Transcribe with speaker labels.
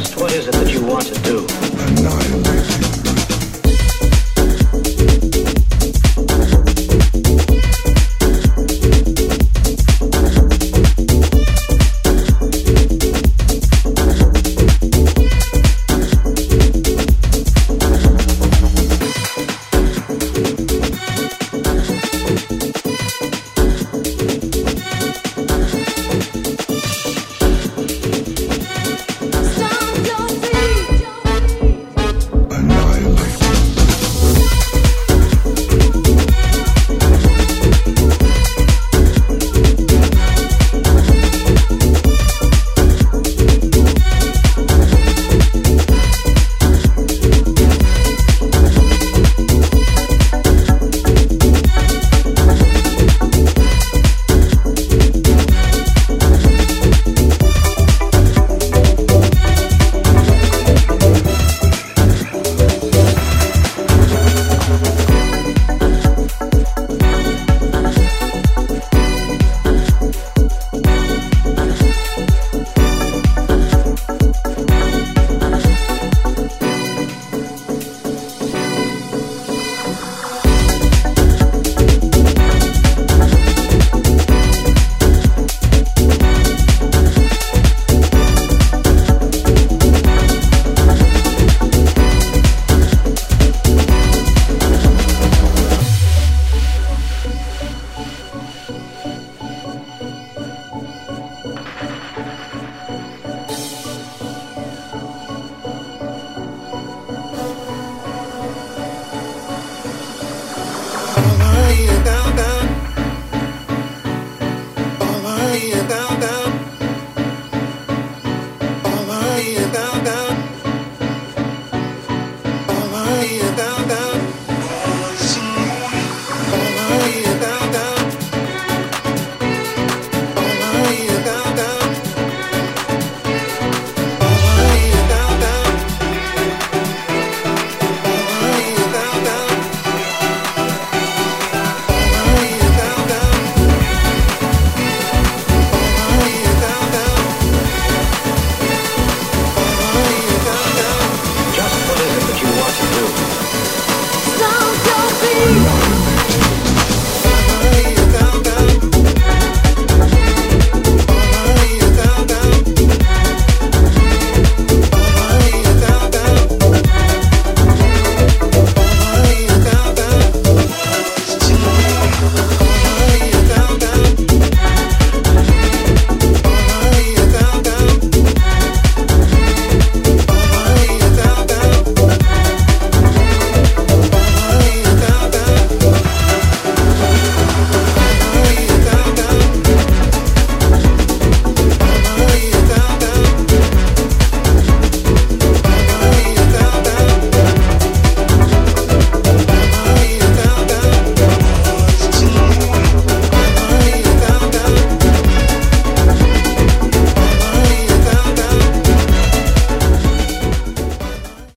Speaker 1: Just what is it that you want to do?